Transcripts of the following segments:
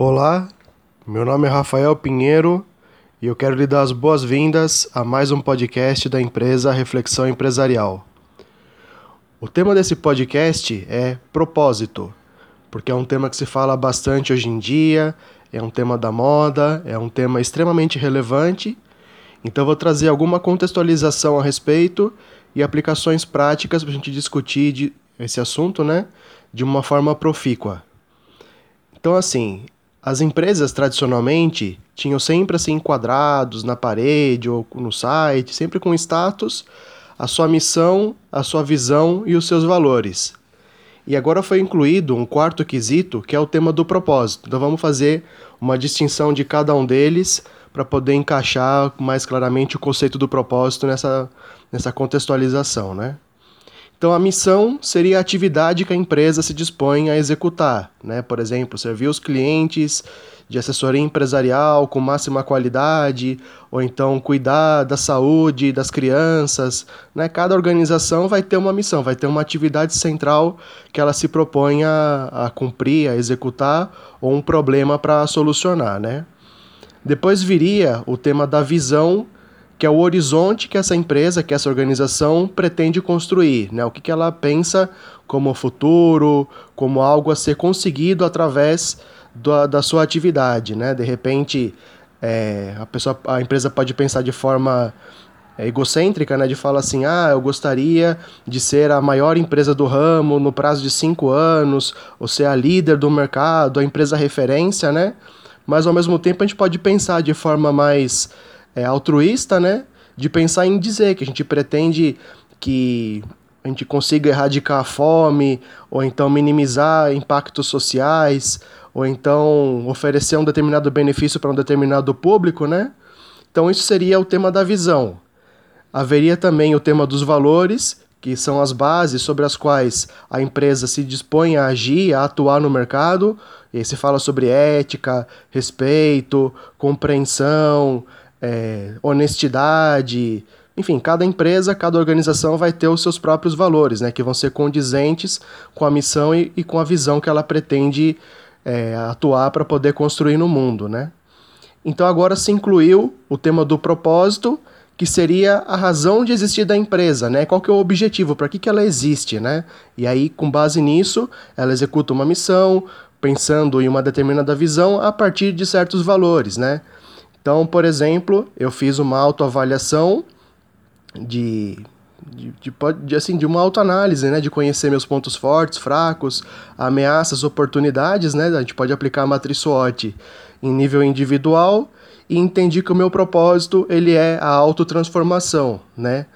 Olá, meu nome é Rafael Pinheiro e eu quero lhe dar as boas-vindas a mais um podcast da empresa Reflexão Empresarial. O tema desse podcast é propósito, porque é um tema que se fala bastante hoje em dia, é um tema da moda, é um tema extremamente relevante. Então, vou trazer alguma contextualização a respeito e aplicações práticas para a gente discutir esse assunto, né, de uma forma profícua. Então, assim, as empresas tradicionalmente tinham sempre assim quadrados na parede ou no site, sempre com status, a sua missão, a sua visão e os seus valores. E agora foi incluído um quarto quesito, que é o tema do propósito. Então vamos fazer uma distinção de cada um deles para poder encaixar mais claramente o conceito do propósito nessa, nessa contextualização, né? Então, a missão seria a atividade que a empresa se dispõe a executar, né? Por exemplo, servir os clientes de assessoria empresarial com máxima qualidade, ou então cuidar da saúde das crianças, né? Cada organização vai ter uma missão, vai ter uma atividade central que ela se propõe a, a cumprir, a executar, ou um problema para solucionar, né? Depois viria o tema da visão que é o horizonte que essa empresa, que essa organização pretende construir, né? O que, que ela pensa como futuro, como algo a ser conseguido através da, da sua atividade, né? De repente, é, a pessoa, a empresa pode pensar de forma é, egocêntrica, né? De falar assim, ah, eu gostaria de ser a maior empresa do ramo no prazo de cinco anos, ou ser a líder do mercado, a empresa referência, né? Mas ao mesmo tempo a gente pode pensar de forma mais é, altruísta, né? De pensar em dizer que a gente pretende que a gente consiga erradicar a fome, ou então minimizar impactos sociais, ou então oferecer um determinado benefício para um determinado público, né? Então isso seria o tema da visão. Haveria também o tema dos valores, que são as bases sobre as quais a empresa se dispõe a agir, a atuar no mercado. E aí se fala sobre ética, respeito, compreensão, é, honestidade. Enfim, cada empresa, cada organização vai ter os seus próprios valores, né, que vão ser condizentes com a missão e, e com a visão que ela pretende é, atuar para poder construir no mundo. Né? Então agora se incluiu o tema do propósito, que seria a razão de existir da empresa, né? Qual que é o objetivo, para que, que ela existe, né? E aí, com base nisso, ela executa uma missão, pensando em uma determinada visão a partir de certos valores, né? Então, por exemplo, eu fiz uma autoavaliação de, de, de, de, assim, de uma autoanálise, né? De conhecer meus pontos fortes, fracos, ameaças, oportunidades, né? A gente pode aplicar a matriz SWOT em nível individual e entendi que o meu propósito ele é a autotransformação, né?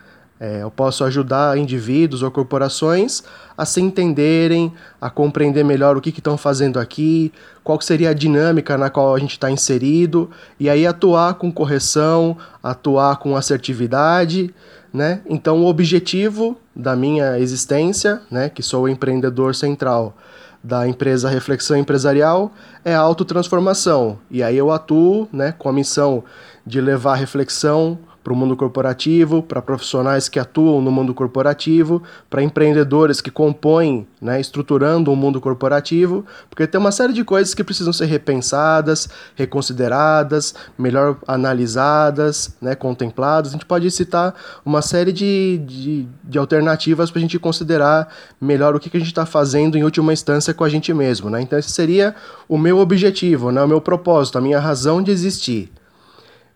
É, eu posso ajudar indivíduos ou corporações a se entenderem, a compreender melhor o que estão fazendo aqui, qual seria a dinâmica na qual a gente está inserido, e aí atuar com correção, atuar com assertividade. Né? Então, o objetivo da minha existência, né, que sou o empreendedor central da empresa Reflexão Empresarial, é a autotransformação. E aí eu atuo né, com a missão de levar reflexão para o mundo corporativo, para profissionais que atuam no mundo corporativo, para empreendedores que compõem, né, estruturando o um mundo corporativo, porque tem uma série de coisas que precisam ser repensadas, reconsideradas, melhor analisadas, né, contempladas. A gente pode citar uma série de, de, de alternativas para a gente considerar melhor o que, que a gente está fazendo em última instância com a gente mesmo. Né? Então, esse seria o meu objetivo, né, o meu propósito, a minha razão de existir.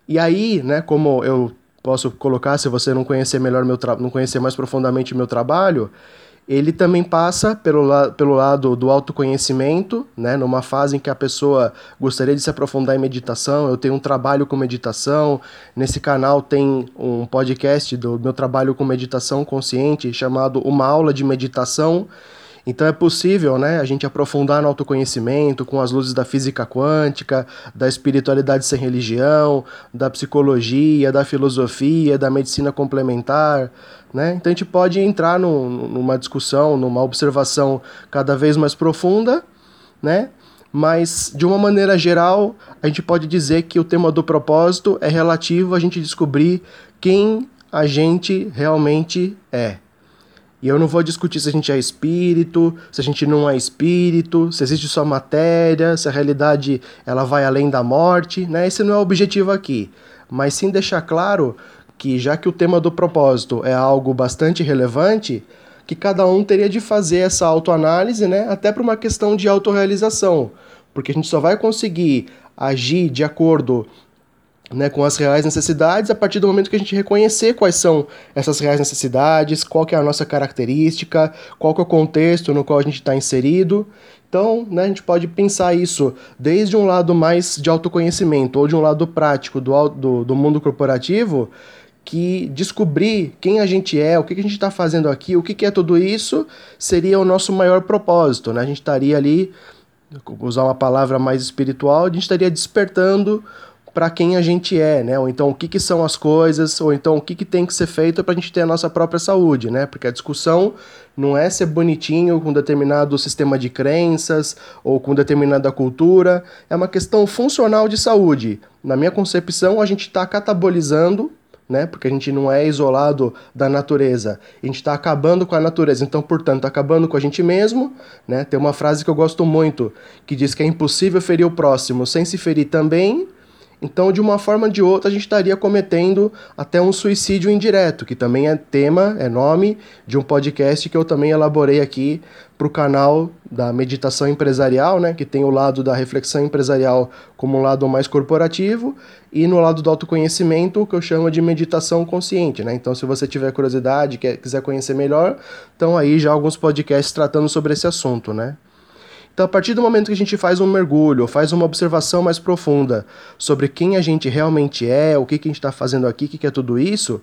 E aí, né, como eu posso colocar, se você não conhecer melhor meu não conhecer mais profundamente meu trabalho, ele também passa pelo, la pelo lado do autoconhecimento, né? numa fase em que a pessoa gostaria de se aprofundar em meditação. Eu tenho um trabalho com meditação. Nesse canal tem um podcast do meu trabalho com meditação consciente chamado Uma Aula de Meditação então é possível né, a gente aprofundar no autoconhecimento com as luzes da física quântica, da espiritualidade sem religião, da psicologia, da filosofia, da medicina complementar. Né? Então a gente pode entrar no, numa discussão, numa observação cada vez mais profunda, né? mas de uma maneira geral, a gente pode dizer que o tema do propósito é relativo a gente descobrir quem a gente realmente é. E eu não vou discutir se a gente é espírito, se a gente não é espírito, se existe só matéria, se a realidade ela vai além da morte, né? Esse não é o objetivo aqui. Mas sim deixar claro que já que o tema do propósito é algo bastante relevante, que cada um teria de fazer essa autoanálise, né? Até para uma questão de autorrealização, porque a gente só vai conseguir agir de acordo né, com as reais necessidades a partir do momento que a gente reconhecer quais são essas reais necessidades, qual que é a nossa característica, qual que é o contexto no qual a gente está inserido. Então, né, a gente pode pensar isso desde um lado mais de autoconhecimento ou de um lado prático do, do, do mundo corporativo, que descobrir quem a gente é, o que a gente está fazendo aqui, o que é tudo isso, seria o nosso maior propósito. Né? A gente estaria ali, usar uma palavra mais espiritual, a gente estaria despertando para quem a gente é, né? Ou então o que, que são as coisas, ou então o que, que tem que ser feito para a gente ter a nossa própria saúde, né? Porque a discussão não é ser bonitinho com determinado sistema de crenças ou com determinada cultura, é uma questão funcional de saúde. Na minha concepção, a gente está catabolizando né? Porque a gente não é isolado da natureza. A gente está acabando com a natureza. Então, portanto, acabando com a gente mesmo, né? Tem uma frase que eu gosto muito que diz que é impossível ferir o próximo sem se ferir também. Então, de uma forma ou de outra, a gente estaria cometendo até um suicídio indireto, que também é tema, é nome de um podcast que eu também elaborei aqui para o canal da meditação empresarial, né, que tem o lado da reflexão empresarial como um lado mais corporativo, e no lado do autoconhecimento, o que eu chamo de meditação consciente. Né? Então, se você tiver curiosidade, quer, quiser conhecer melhor, então aí já alguns podcasts tratando sobre esse assunto, né? Então, a partir do momento que a gente faz um mergulho, faz uma observação mais profunda sobre quem a gente realmente é, o que, que a gente está fazendo aqui, o que, que é tudo isso,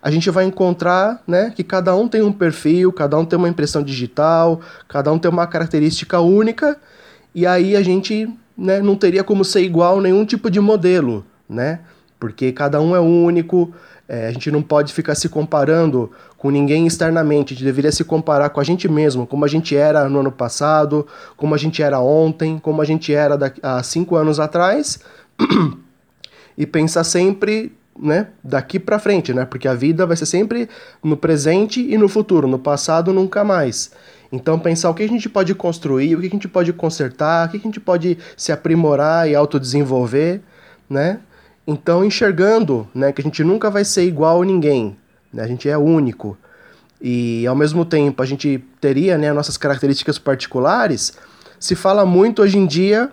a gente vai encontrar né, que cada um tem um perfil, cada um tem uma impressão digital, cada um tem uma característica única, e aí a gente né, não teria como ser igual nenhum tipo de modelo, né? Porque cada um é único, é, a gente não pode ficar se comparando com ninguém externamente, a gente deveria se comparar com a gente mesmo, como a gente era no ano passado, como a gente era ontem, como a gente era há cinco anos atrás, e pensar sempre né, daqui para frente, né? Porque a vida vai ser sempre no presente e no futuro, no passado nunca mais. Então pensar o que a gente pode construir, o que a gente pode consertar, o que a gente pode se aprimorar e autodesenvolver, né? Então, enxergando né, que a gente nunca vai ser igual a ninguém, né, a gente é único, e ao mesmo tempo a gente teria né, nossas características particulares, se fala muito hoje em dia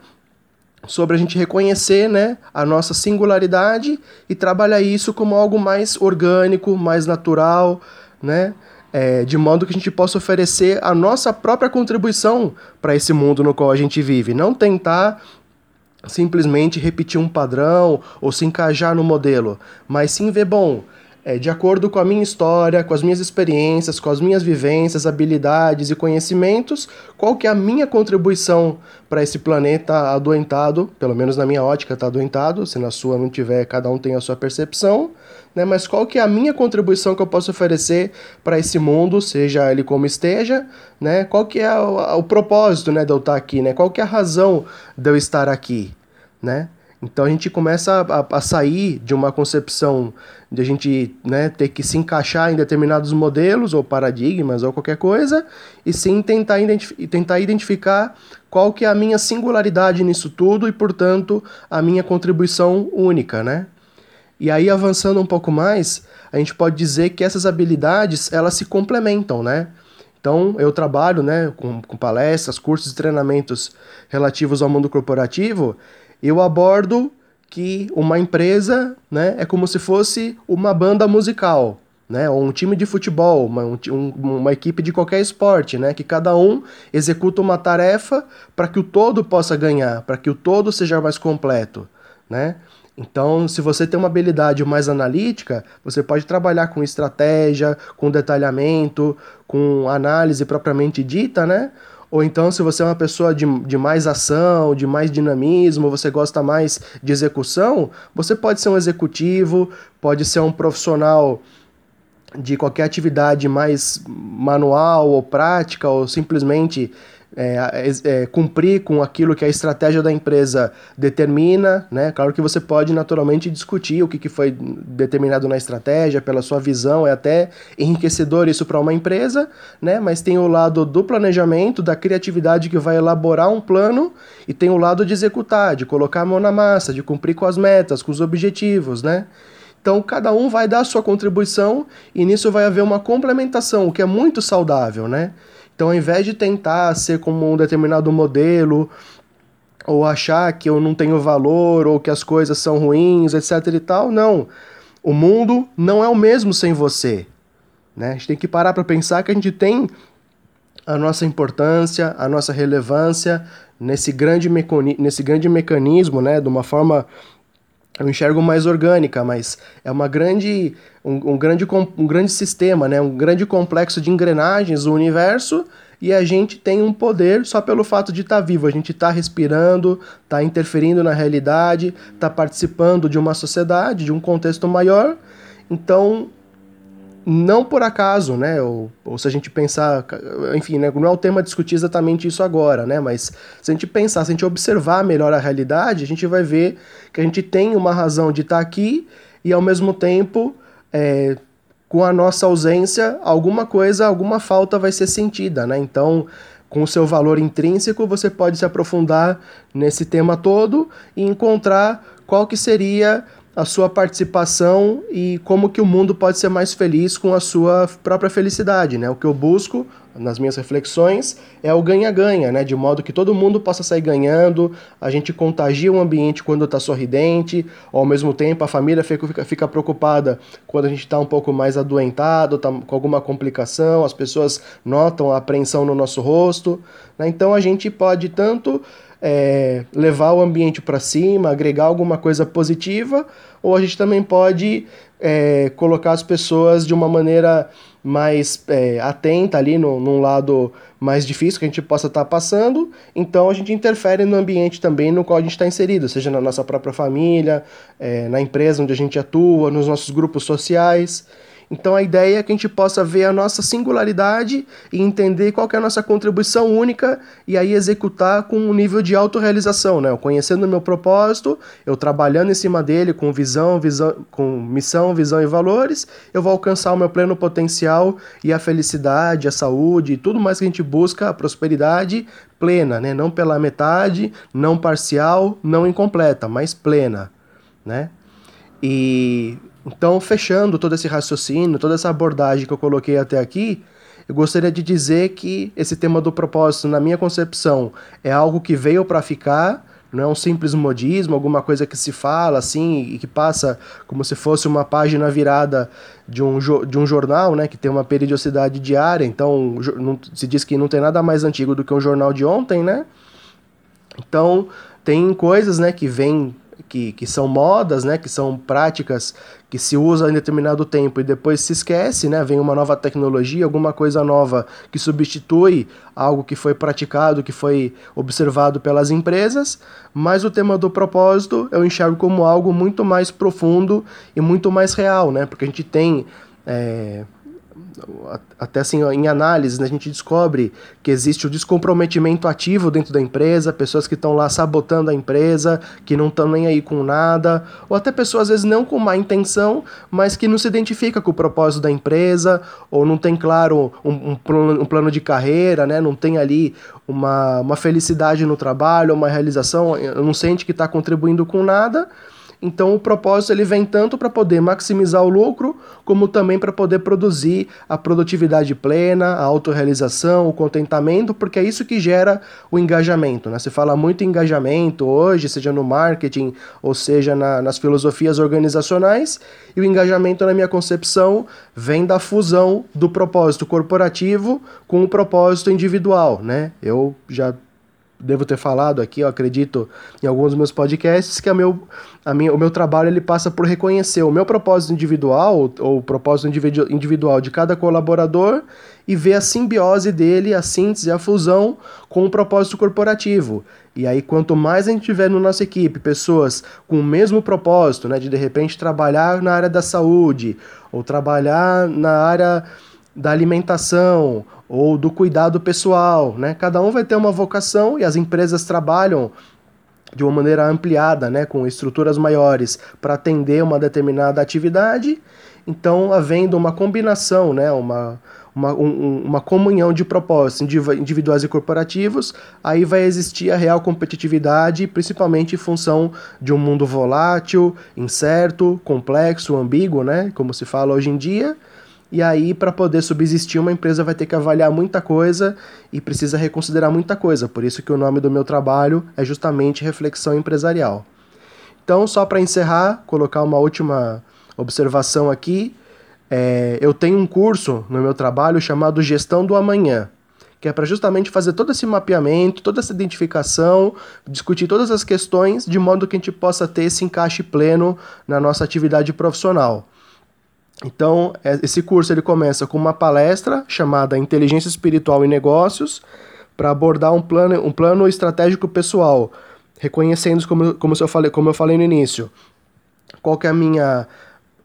sobre a gente reconhecer né, a nossa singularidade e trabalhar isso como algo mais orgânico, mais natural, né? É, de modo que a gente possa oferecer a nossa própria contribuição para esse mundo no qual a gente vive. Não tentar simplesmente repetir um padrão ou se encajar no modelo, mas sim ver, bom, é, de acordo com a minha história, com as minhas experiências, com as minhas vivências, habilidades e conhecimentos, qual que é a minha contribuição para esse planeta adoentado, pelo menos na minha ótica está adoentado, se na sua não tiver, cada um tem a sua percepção, né? mas qual que é a minha contribuição que eu posso oferecer para esse mundo, seja ele como esteja, né? qual que é o, o propósito né, de eu estar aqui, né? qual que é a razão de eu estar aqui, né? Então a gente começa a, a, sair de uma concepção de a gente né, ter que se encaixar em determinados modelos ou paradigmas ou qualquer coisa, e sim tentar, identif tentar identificar qual que é a minha singularidade nisso tudo e, portanto, a minha contribuição única, né? E aí, avançando um pouco mais, a gente pode dizer que essas habilidades, elas se complementam, né? Então, eu trabalho né, com, com palestras, cursos e treinamentos relativos ao mundo corporativo, eu abordo que uma empresa né, é como se fosse uma banda musical, né, ou um time de futebol, uma, um, uma equipe de qualquer esporte, né, que cada um executa uma tarefa para que o todo possa ganhar, para que o todo seja mais completo. Né? Então, se você tem uma habilidade mais analítica, você pode trabalhar com estratégia, com detalhamento, com análise propriamente dita, né? Ou então, se você é uma pessoa de, de mais ação, de mais dinamismo, você gosta mais de execução, você pode ser um executivo, pode ser um profissional de qualquer atividade mais manual ou prática, ou simplesmente é, é, cumprir com aquilo que a estratégia da empresa determina, né? Claro que você pode naturalmente discutir o que, que foi determinado na estratégia, pela sua visão, é até enriquecedor isso para uma empresa, né? Mas tem o lado do planejamento, da criatividade que vai elaborar um plano, e tem o lado de executar, de colocar a mão na massa, de cumprir com as metas, com os objetivos, né? Então, cada um vai dar a sua contribuição e nisso vai haver uma complementação, o que é muito saudável, né? Então, ao invés de tentar ser como um determinado modelo, ou achar que eu não tenho valor, ou que as coisas são ruins, etc e tal, não. O mundo não é o mesmo sem você. Né? A gente tem que parar para pensar que a gente tem a nossa importância, a nossa relevância nesse grande, nesse grande mecanismo, né, de uma forma eu enxergo mais orgânica, mas é uma grande, um, um, grande, um grande sistema, né? um grande complexo de engrenagens o universo e a gente tem um poder só pelo fato de estar tá vivo. A gente está respirando, está interferindo na realidade, está participando de uma sociedade, de um contexto maior. Então, não por acaso, né? Ou, ou se a gente pensar, enfim, né? não é o tema discutir exatamente isso agora, né? Mas se a gente pensar, se a gente observar melhor a realidade, a gente vai ver que a gente tem uma razão de estar aqui e ao mesmo tempo, é, com a nossa ausência, alguma coisa, alguma falta vai ser sentida, né? Então, com o seu valor intrínseco, você pode se aprofundar nesse tema todo e encontrar qual que seria a sua participação e como que o mundo pode ser mais feliz com a sua própria felicidade, né? O que eu busco nas minhas reflexões é o ganha-ganha, né? De modo que todo mundo possa sair ganhando, a gente contagia o ambiente quando está sorridente, ao mesmo tempo a família fica, fica, fica preocupada quando a gente está um pouco mais adoentado, tá com alguma complicação, as pessoas notam a apreensão no nosso rosto, né? Então a gente pode tanto é, levar o ambiente para cima, agregar alguma coisa positiva, ou a gente também pode é, colocar as pessoas de uma maneira mais é, atenta ali no, num lado mais difícil que a gente possa estar tá passando, então a gente interfere no ambiente também no qual a gente está inserido, seja na nossa própria família, é, na empresa onde a gente atua, nos nossos grupos sociais. Então a ideia é que a gente possa ver a nossa singularidade e entender qual é a nossa contribuição única e aí executar com um nível de autorrealização, né? Eu conhecendo o meu propósito, eu trabalhando em cima dele com visão, visão, com missão, visão e valores, eu vou alcançar o meu pleno potencial e a felicidade, a saúde, e tudo mais que a gente busca, a prosperidade plena, né? Não pela metade, não parcial, não incompleta, mas plena, né? E então, fechando todo esse raciocínio, toda essa abordagem que eu coloquei até aqui, eu gostaria de dizer que esse tema do propósito, na minha concepção, é algo que veio para ficar, não é um simples modismo, alguma coisa que se fala assim e que passa como se fosse uma página virada de um, de um jornal, né, que tem uma periodicidade diária, então se diz que não tem nada mais antigo do que um jornal de ontem, né? Então, tem coisas, né, que vêm que, que são modas, né, que são práticas que se usa em determinado tempo e depois se esquece, né, vem uma nova tecnologia, alguma coisa nova que substitui algo que foi praticado, que foi observado pelas empresas, mas o tema do propósito eu enxergo como algo muito mais profundo e muito mais real, né, porque a gente tem é, até assim, em análise, né, a gente descobre que existe o descomprometimento ativo dentro da empresa, pessoas que estão lá sabotando a empresa, que não estão nem aí com nada, ou até pessoas às vezes não com má intenção, mas que não se identifica com o propósito da empresa, ou não tem claro um, um, um plano de carreira, né, não tem ali uma, uma felicidade no trabalho, uma realização, não sente que está contribuindo com nada, então o propósito ele vem tanto para poder maximizar o lucro, como também para poder produzir a produtividade plena, a autorrealização, o contentamento, porque é isso que gera o engajamento. Né? Se fala muito em engajamento hoje, seja no marketing ou seja na, nas filosofias organizacionais, e o engajamento, na minha concepção, vem da fusão do propósito corporativo com o propósito individual. Né? Eu já devo ter falado aqui, eu acredito, em alguns dos meus podcasts, que a meu, a minha, o meu trabalho ele passa por reconhecer o meu propósito individual, ou o propósito individual de cada colaborador, e ver a simbiose dele, a síntese, a fusão com o propósito corporativo. E aí, quanto mais a gente tiver na nossa equipe pessoas com o mesmo propósito, né, de de repente trabalhar na área da saúde, ou trabalhar na área da alimentação ou do cuidado pessoal, né? Cada um vai ter uma vocação e as empresas trabalham de uma maneira ampliada, né, com estruturas maiores para atender uma determinada atividade. Então, havendo uma combinação, né, uma, uma, um, uma comunhão de propósitos individuais e corporativos, aí vai existir a real competitividade, principalmente em função de um mundo volátil, incerto, complexo, ambíguo, né, como se fala hoje em dia e aí, para poder subsistir, uma empresa vai ter que avaliar muita coisa e precisa reconsiderar muita coisa. Por isso que o nome do meu trabalho é justamente Reflexão Empresarial. Então, só para encerrar, colocar uma última observação aqui. É, eu tenho um curso no meu trabalho chamado Gestão do Amanhã, que é para justamente fazer todo esse mapeamento, toda essa identificação, discutir todas as questões, de modo que a gente possa ter esse encaixe pleno na nossa atividade profissional. Então, é, esse curso ele começa com uma palestra chamada Inteligência Espiritual e Negócios, para abordar um plano, um plano estratégico pessoal, reconhecendo, como, como, eu falei, como eu falei no início, qual que é a minha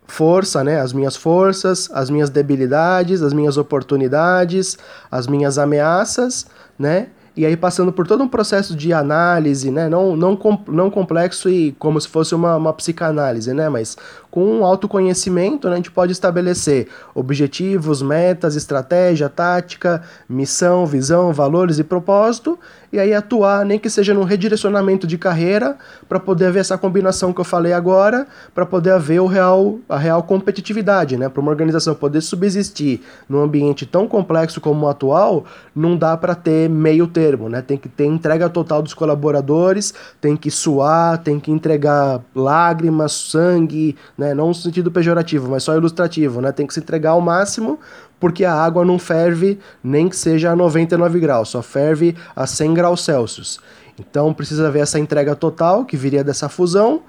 força, né, as minhas forças, as minhas debilidades, as minhas oportunidades, as minhas ameaças, né, e aí passando por todo um processo de análise, né? Não, não, não complexo e como se fosse uma, uma psicanálise, né? Mas com um autoconhecimento, né, a gente pode estabelecer objetivos, metas, estratégia, tática, missão, visão, valores e propósito, e aí atuar, nem que seja num redirecionamento de carreira, para poder haver essa combinação que eu falei agora, para poder haver o real, a real competitividade, né? Para uma organização poder subsistir num ambiente tão complexo como o atual, não dá para ter meio termo, né? Tem que ter entrega total dos colaboradores, tem que suar, tem que entregar lágrimas, sangue, né? Não no sentido pejorativo, mas só ilustrativo, né? Tem que se entregar ao máximo, porque a água não ferve nem que seja a 99 graus, só ferve a 100 graus Celsius. Então precisa haver essa entrega total que viria dessa fusão,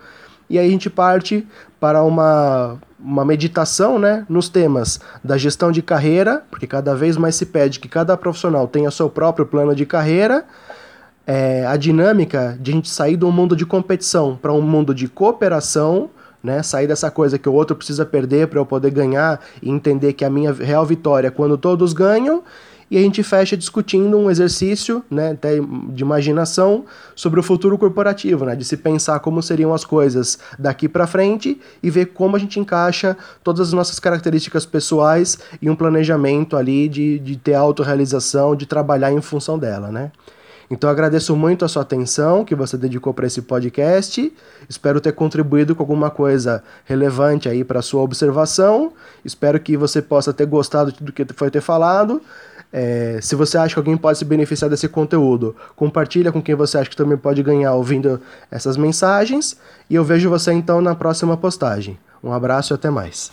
e aí a gente parte para uma, uma meditação né, nos temas da gestão de carreira, porque cada vez mais se pede que cada profissional tenha seu próprio plano de carreira, é, a dinâmica de a gente sair do mundo de competição para um mundo de cooperação, né? Sair dessa coisa que o outro precisa perder para eu poder ganhar e entender que a minha real vitória é quando todos ganham. E a gente fecha discutindo um exercício, né, até de imaginação sobre o futuro corporativo, né, de se pensar como seriam as coisas daqui para frente e ver como a gente encaixa todas as nossas características pessoais em um planejamento ali de, de ter autorrealização, de trabalhar em função dela, né? Então agradeço muito a sua atenção que você dedicou para esse podcast. Espero ter contribuído com alguma coisa relevante aí para sua observação. Espero que você possa ter gostado do que foi ter falado. É, se você acha que alguém pode se beneficiar desse conteúdo, compartilha com quem você acha que também pode ganhar ouvindo essas mensagens. E eu vejo você então na próxima postagem. Um abraço e até mais.